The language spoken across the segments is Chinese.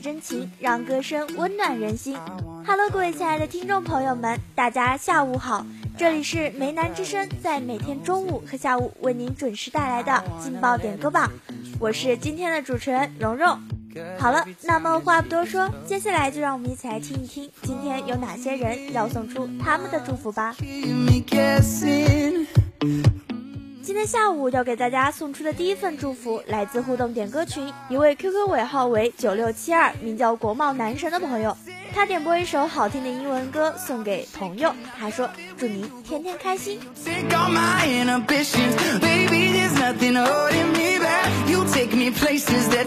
真情，让歌声温暖人心。Hello，各位亲爱的听众朋友们，大家下午好，这里是梅南之声，在每天中午和下午为您准时带来的劲爆点歌榜，我是今天的主持人蓉蓉。好了，那么话不多说，接下来就让我们一起来听一听今天有哪些人要送出他们的祝福吧。今天下午要给大家送出的第一份祝福，来自互动点歌群一位 QQ 尾号为九六七二，名叫国贸男神的朋友。他点播一首好听的英文歌送给朋友，他说：“祝您天天开心。” says that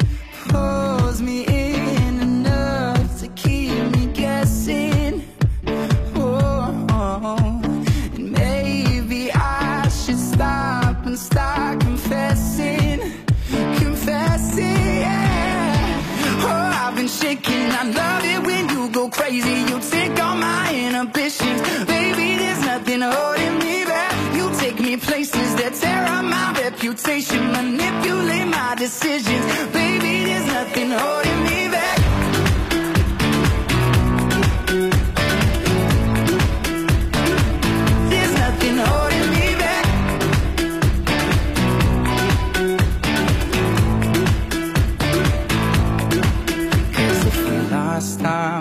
Places that tear up my reputation. Manipulate my decisions. Baby, there's nothing holding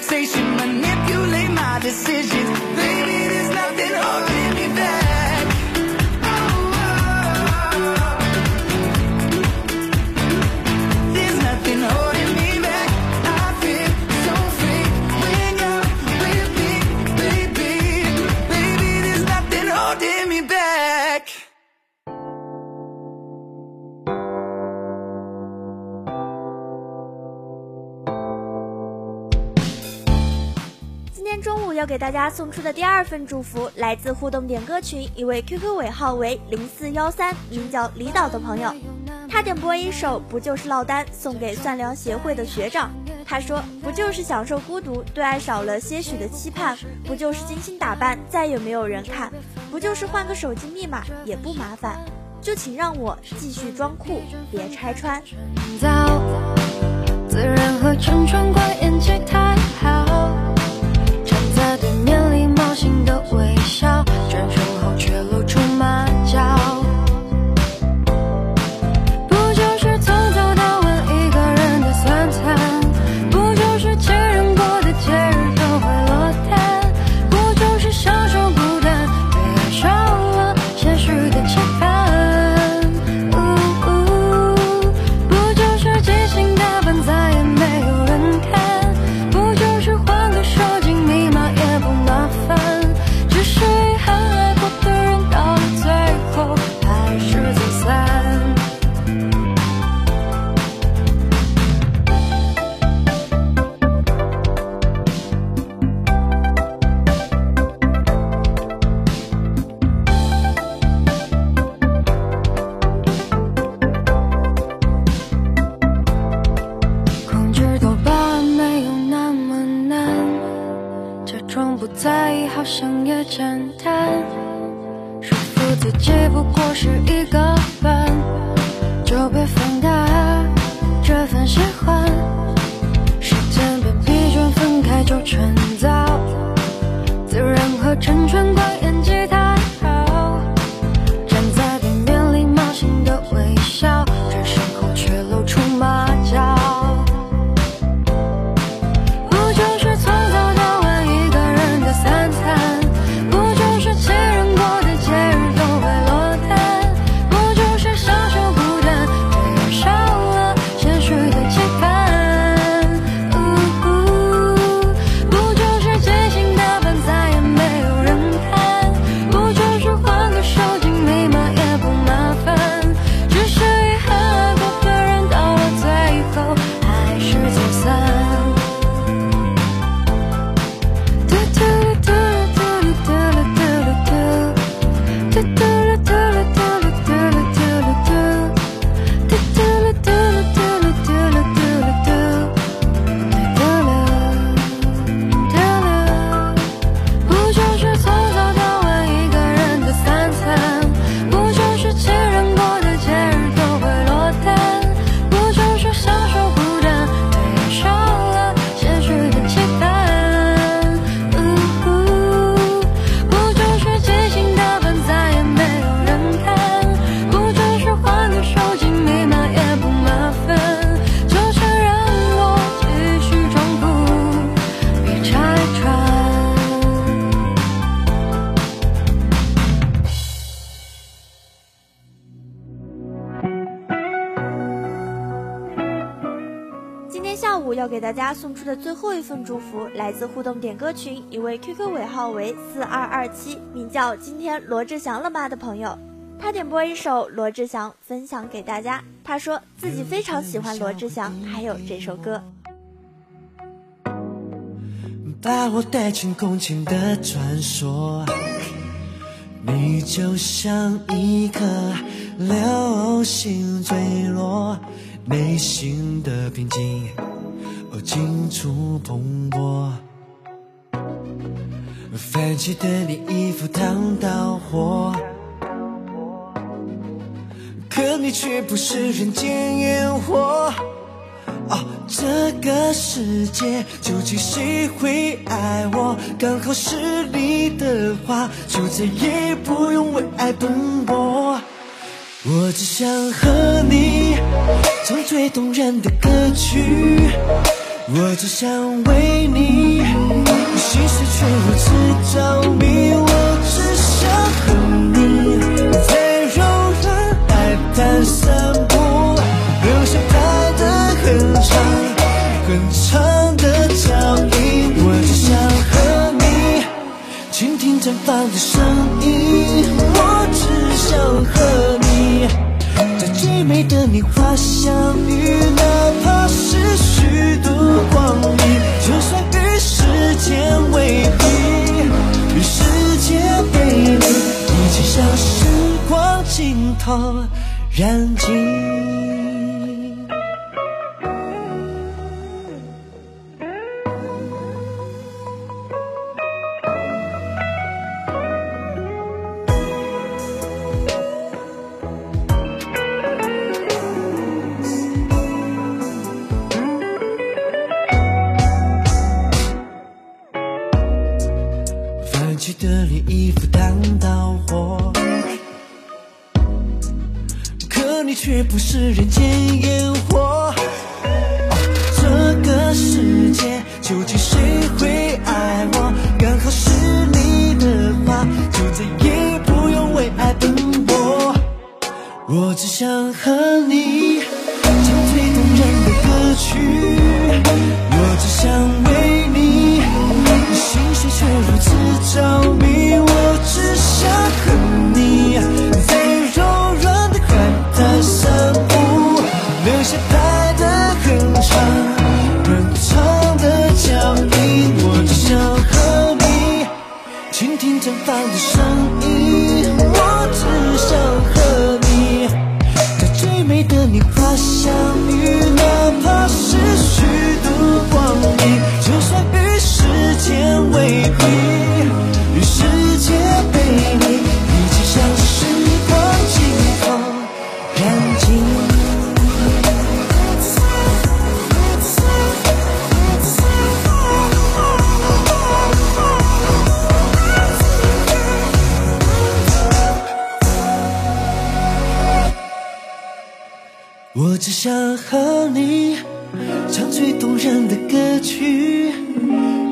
temptation, manipulate my decision. 中午要给大家送出的第二份祝福，来自互动点歌群一位 QQ 尾号为零四幺三，名叫李导的朋友。他点播一首《不就是落单》，送给算粮协会的学长。他说：“不就是享受孤独，对爱少了些许的期盼；不就是精心打扮，再也没有人看；不就是换个手机密码也不麻烦。就请让我继续装酷，别拆穿。”，自然和成穿过演技太好，心都想也简单，说服自己不过是一个大家送出的最后一份祝福，来自互动点歌群一位 QQ 尾号为四二二七，名叫“今天罗志祥了吗”的朋友，他点播一首罗志祥，分享给大家。他说自己非常喜欢罗志祥，还有这首歌。把我带进空前的传说，你就像一颗流星坠落，内心的平静哦尽处蓬勃。泛起的你衣服烫到火，可你却不是人间烟火。哦，这个世界究竟谁会爱我？刚好是你的话，就再也不用为爱奔波。我只想和你唱最动人的歌曲，我只想为你心事却如此着迷。我只想和你在柔软海滩散步，留下拍的很长很长的脚印。我只想和你倾听绽放的声音，我只想和你在最美的年华相遇，哪怕是虚度光明，就算与时间为敌，与世界背离，一起向时光尽头燃尽。却不是人间留下拍的很长很长的脚印。我只想和你倾听绽放的声我只想和你唱最动人的歌曲，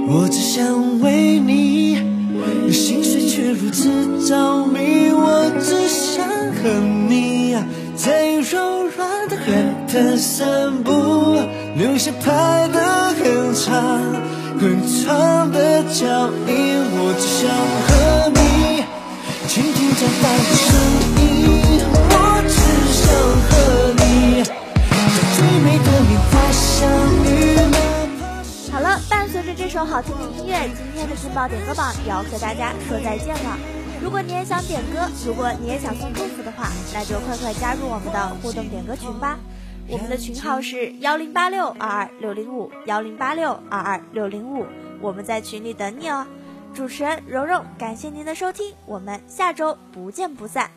我只想为你心碎却如此着迷，我只想和你在柔软的海滩散步，留下拍得很长很长的脚印，我只想和你倾听长大的声好了，伴随着这首好听的音乐，今天的劲爆点歌榜也要和大家说再见了。如果你也想点歌，如果你也想送祝福的话，那就快快加入我们的互动点歌群吧。我们的群号是幺零八六二二六零五幺零八六二二六零五，我们在群里等你哦。主持人蓉蓉，感谢您的收听，我们下周不见不散。